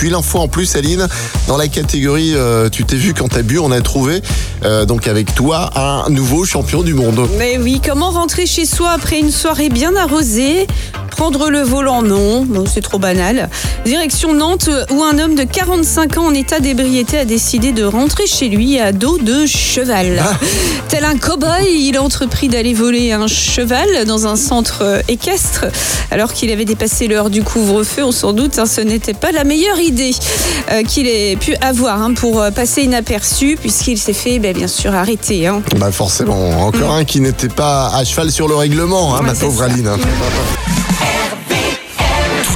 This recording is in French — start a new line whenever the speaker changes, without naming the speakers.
puis l'info en plus, Aline, dans la catégorie euh, Tu t'es vu quand t'as bu, on a trouvé euh, donc avec toi un nouveau champion du monde.
Mais oui, comment rentrer chez soi après une soirée bien arrosée? Prendre le volant, non, c'est trop banal. Direction Nantes, où un homme de 45 ans en état d'ébriété a décidé de rentrer chez lui à dos de cheval. Tel un cow-boy, il a entrepris d'aller voler un cheval dans un centre équestre. Alors qu'il avait dépassé l'heure du couvre-feu, on s'en doute, hein, ce n'était pas la meilleure idée euh, qu'il ait pu avoir hein, pour euh, passer inaperçu, puisqu'il s'est fait ben, bien sûr arrêter. hein.
Bah forcément, encore un qui n'était pas à cheval sur le règlement,
Ouais,
ma pauvre. Aline.